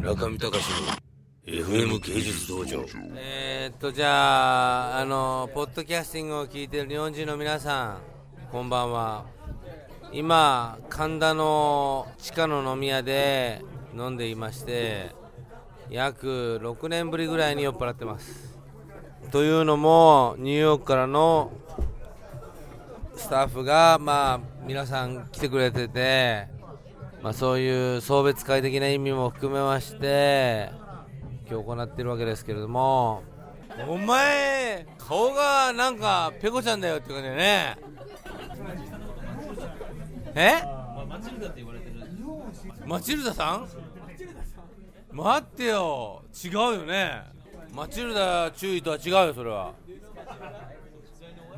中見隆の FM 芸術道場。えー、っとじゃああのポッドキャスティングを聞いてる日本人の皆さんこんばんは。今神田の地下の飲み屋で飲んでいまして約6年ぶりぐらいに酔っ払ってます。というのもニューヨークからのスタッフがまあ皆さん来てくれててまあ、そういう送別会的な意味も含めまして今日行ってるわけですけれども。お前顔がなんかペコちゃんだよって感じだね。え？マチルダって言われてる。マチルダさん？待ってよ。違うよね。マチルダ注意とは違うよそれは。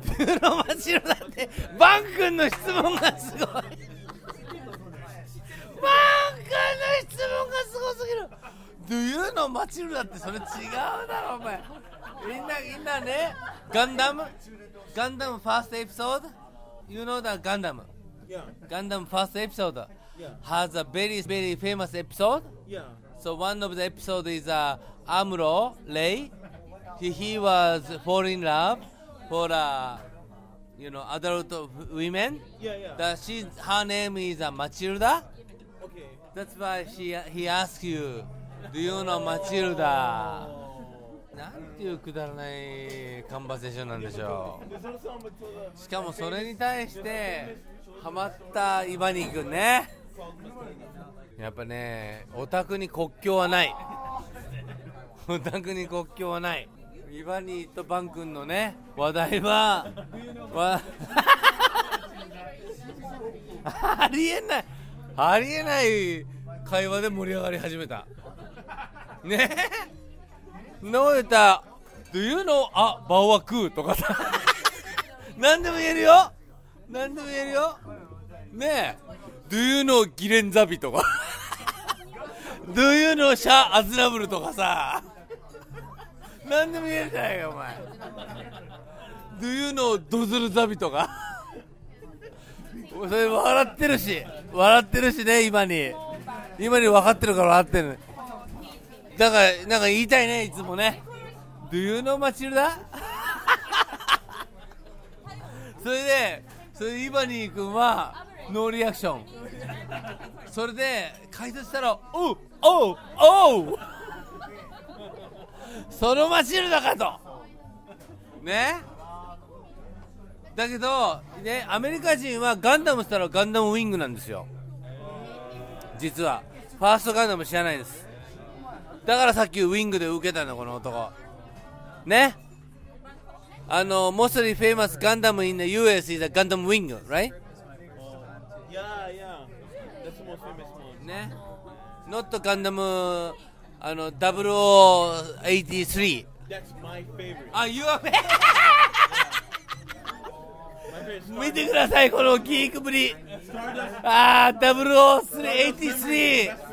プロマチルダってバン君の質問がすごい Know マチルダってそれ違うだろお前みんなみんなねガンダムガンダムファーストエピソード You know that Gundam Yeah, Gundam first episode Yeah. has a very very famous episode yeah. So one of the episode is uh, Amuro Lei. He, he was fall in love for uh, you know adult women. Yeah, yeah. That she her name is uh, Matilda. Okay. That's why she he asked you, do you know Matilda? なんていうくだらないカンバセーションなんでしょう。しかもそれに対してハマったイバニー君ね。やっぱねオタクに国境はない。オタクに国境はない。イバニーとバン君のね話題は ありえない。ありえない会話で盛り上がり始めた。ね。えの言ったら「Do you know あバオは食う」とかさ。何でも言えるよ。何でも言えるよ。ねえ「Do you know ギレンザビ」とか「Do you know シャアズナブル」とかさ。何でも言えるじゃないかお前「Do you know ドズルザビ」とか。それ笑ってるし。笑ってるしね今に。今に分かってるから笑ってるだからなんか言いたいねいつもね。Do you know マチルダそれでそれでイバニー君はノーリアクション。それで解説したら「おうおうおう!」そのマチルダかと。ね？だけど、ね、アメリカ人はガンダムしたらガンダムウィングなんですよ。実は。ファーストガンダム知らないです。だからさっきウィングで受けたの、この男。ね？あの、モスリーフェイマスガンダムインの US イザガンダムウィング、ライねノットガンダム、あの、0083。That's my ーあ、YOUAVE? 見てください、このキークぶり。ああ、0083。